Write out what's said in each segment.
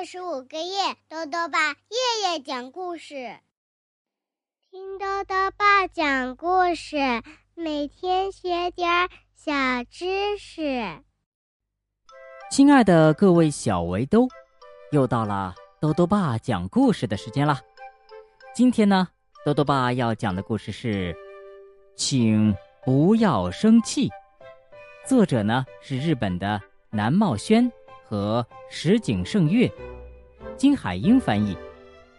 二十五个月，豆豆爸夜夜讲故事，听豆豆爸讲故事，每天学点小知识。亲爱的各位小围兜，又到了豆豆爸讲故事的时间了。今天呢，豆豆爸要讲的故事是，请不要生气。作者呢是日本的南茂轩。和石井胜月，金海英翻译，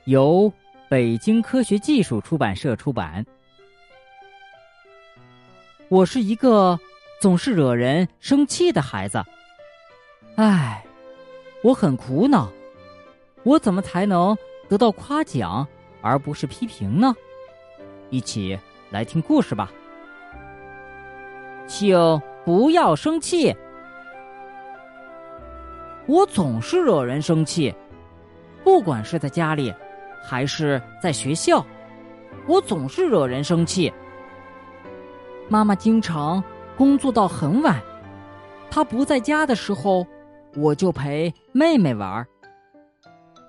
由北京科学技术出版社出版。我是一个总是惹人生气的孩子，唉，我很苦恼，我怎么才能得到夸奖而不是批评呢？一起来听故事吧，请不要生气。我总是惹人生气，不管是在家里，还是在学校，我总是惹人生气。妈妈经常工作到很晚，她不在家的时候，我就陪妹妹玩。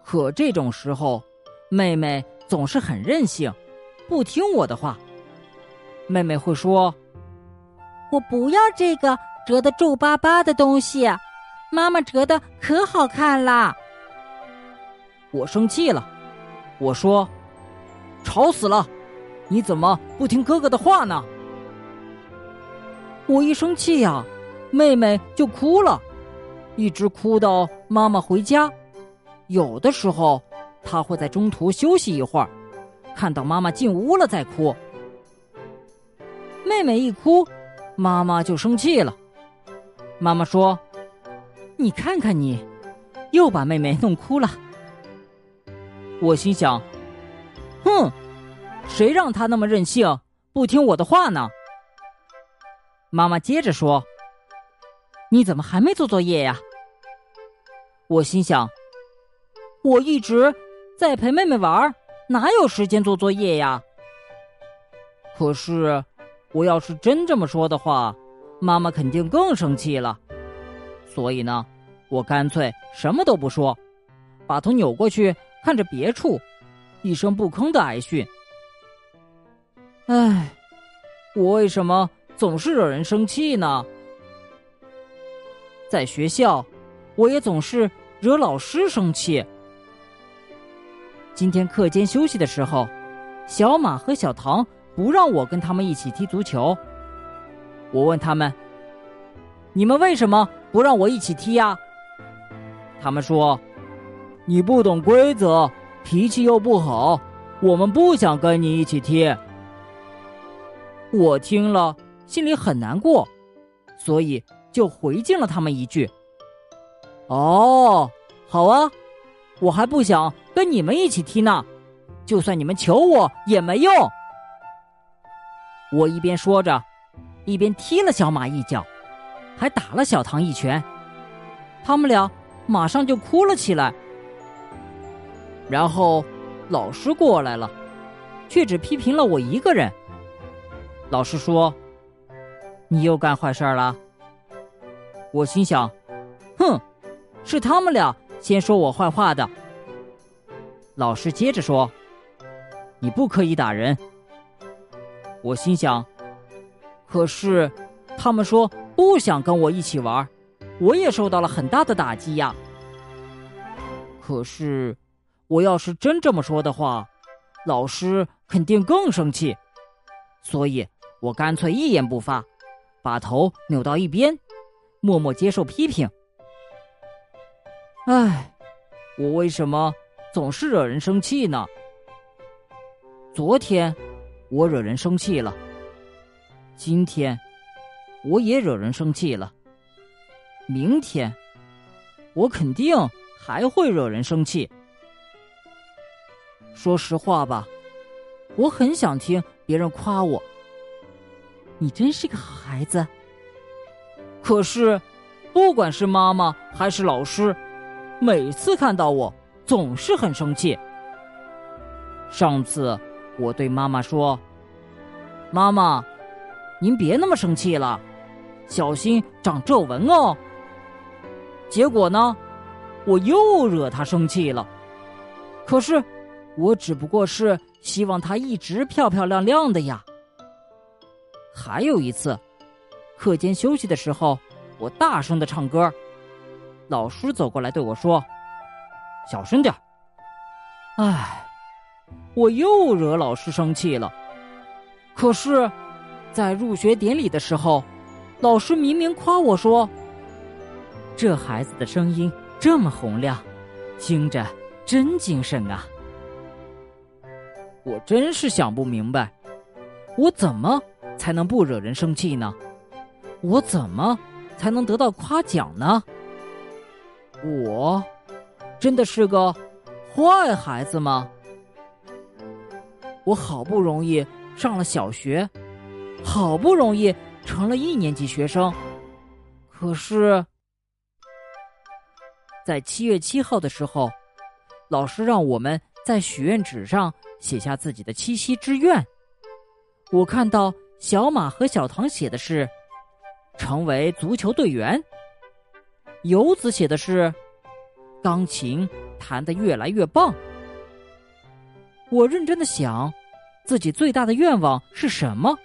可这种时候，妹妹总是很任性，不听我的话。妹妹会说：“我不要这个折得皱巴巴的东西。”妈妈折的可好看啦！我生气了，我说：“吵死了！你怎么不听哥哥的话呢？”我一生气呀，妹妹就哭了，一直哭到妈妈回家。有的时候，她会在中途休息一会儿，看到妈妈进屋了再哭。妹妹一哭，妈妈就生气了。妈妈说。你看看你，又把妹妹弄哭了。我心想：“哼，谁让她那么任性，不听我的话呢？”妈妈接着说：“你怎么还没做作业呀？”我心想：“我一直在陪妹妹玩，哪有时间做作业呀？”可是，我要是真这么说的话，妈妈肯定更生气了。所以呢，我干脆什么都不说，把头扭过去看着别处，一声不吭的挨训。唉，我为什么总是惹人生气呢？在学校，我也总是惹老师生气。今天课间休息的时候，小马和小唐不让我跟他们一起踢足球。我问他们：“你们为什么？”不让我一起踢呀！他们说：“你不懂规则，脾气又不好，我们不想跟你一起踢。”我听了心里很难过，所以就回敬了他们一句：“哦，好啊，我还不想跟你们一起踢呢，就算你们求我也没用。”我一边说着，一边踢了小马一脚。还打了小唐一拳，他们俩马上就哭了起来。然后老师过来了，却只批评了我一个人。老师说：“你又干坏事了。”我心想：“哼，是他们俩先说我坏话的。”老师接着说：“你不可以打人。”我心想：“可是他们说。”不想跟我一起玩，我也受到了很大的打击呀。可是，我要是真这么说的话，老师肯定更生气，所以我干脆一言不发，把头扭到一边，默默接受批评。唉，我为什么总是惹人生气呢？昨天我惹人生气了，今天。我也惹人生气了。明天，我肯定还会惹人生气。说实话吧，我很想听别人夸我。你真是个好孩子。可是，不管是妈妈还是老师，每次看到我总是很生气。上次我对妈妈说：“妈妈，您别那么生气了。”小心长皱纹哦。结果呢，我又惹他生气了。可是，我只不过是希望他一直漂漂亮亮的呀。还有一次，课间休息的时候，我大声的唱歌，老师走过来对我说：“小声点唉，我又惹老师生气了。可是，在入学典礼的时候，老师明明夸我说：“这孩子的声音这么洪亮，听着真精神啊！”我真是想不明白，我怎么才能不惹人生气呢？我怎么才能得到夸奖呢？我真的是个坏孩子吗？我好不容易上了小学，好不容易成了一年级学生，可是，在七月七号的时候，老师让我们在许愿纸上写下自己的七夕之愿。我看到小马和小唐写的是成为足球队员，游子写的是钢琴弹得越来越棒。我认真的想，自己最大的愿望是什么？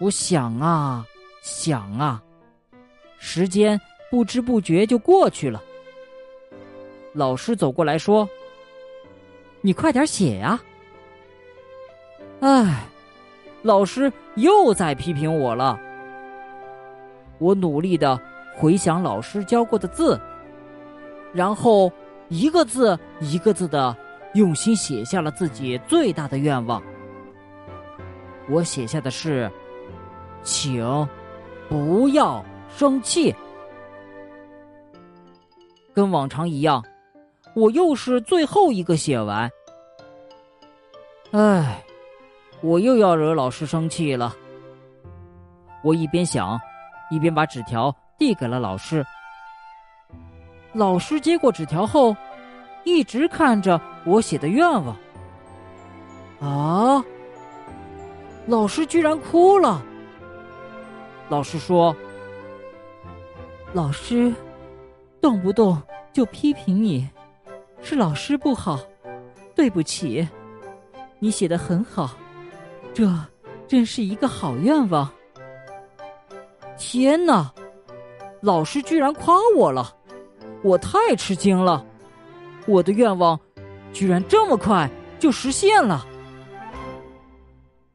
我想啊想啊，时间不知不觉就过去了。老师走过来说：“你快点写呀！”唉，老师又在批评我了。我努力的回想老师教过的字，然后一个字一个字的。用心写下了自己最大的愿望。我写下的是，请不要生气。跟往常一样，我又是最后一个写完。唉，我又要惹老师生气了。我一边想，一边把纸条递给了老师。老师接过纸条后。一直看着我写的愿望，啊！老师居然哭了。老师说：“老师动不动就批评你，是老师不好，对不起。你写的很好，这真是一个好愿望。”天哪！老师居然夸我了，我太吃惊了。我的愿望，居然这么快就实现了。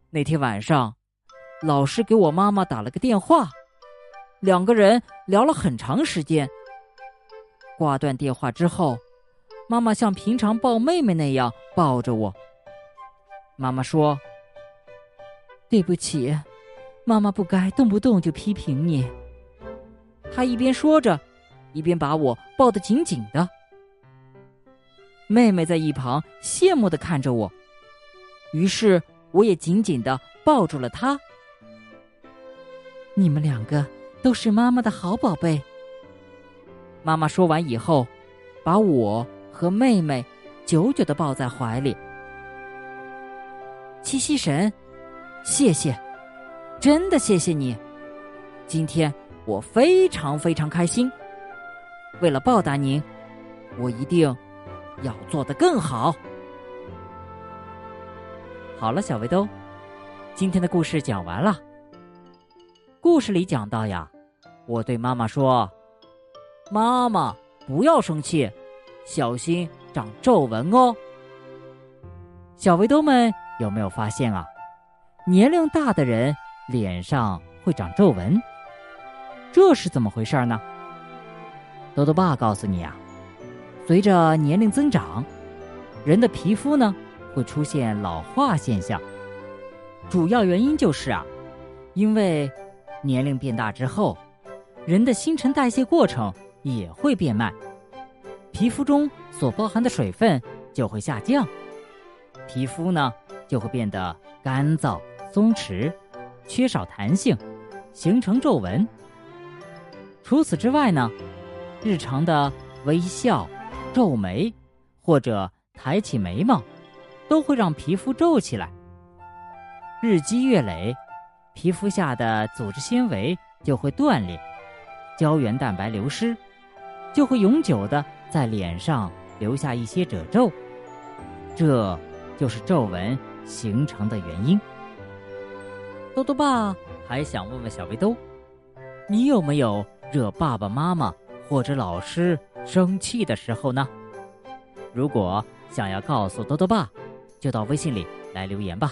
那天晚上，老师给我妈妈打了个电话，两个人聊了很长时间。挂断电话之后，妈妈像平常抱妹妹那样抱着我。妈妈说：“对不起，妈妈不该动不动就批评你。”她一边说着，一边把我抱得紧紧的。妹妹在一旁羡慕的看着我，于是我也紧紧的抱住了她。你们两个都是妈妈的好宝贝。妈妈说完以后，把我和妹妹久久的抱在怀里。七夕神，谢谢，真的谢谢你。今天我非常非常开心。为了报答您，我一定。要做得更好。好了，小围兜，今天的故事讲完了。故事里讲到呀，我对妈妈说：“妈妈，不要生气，小心长皱纹哦。”小围兜们有没有发现啊？年龄大的人脸上会长皱纹，这是怎么回事呢？豆豆爸告诉你啊。随着年龄增长，人的皮肤呢会出现老化现象。主要原因就是啊，因为年龄变大之后，人的新陈代谢过程也会变慢，皮肤中所包含的水分就会下降，皮肤呢就会变得干燥、松弛、缺少弹性，形成皱纹。除此之外呢，日常的微笑。皱眉，或者抬起眉毛，都会让皮肤皱起来。日积月累，皮肤下的组织纤维就会断裂，胶原蛋白流失，就会永久的在脸上留下一些褶皱，这就是皱纹形成的原因。多多爸还想问问小围兜，你有没有惹爸爸妈妈或者老师生气的时候呢？如果想要告诉多多爸，就到微信里来留言吧。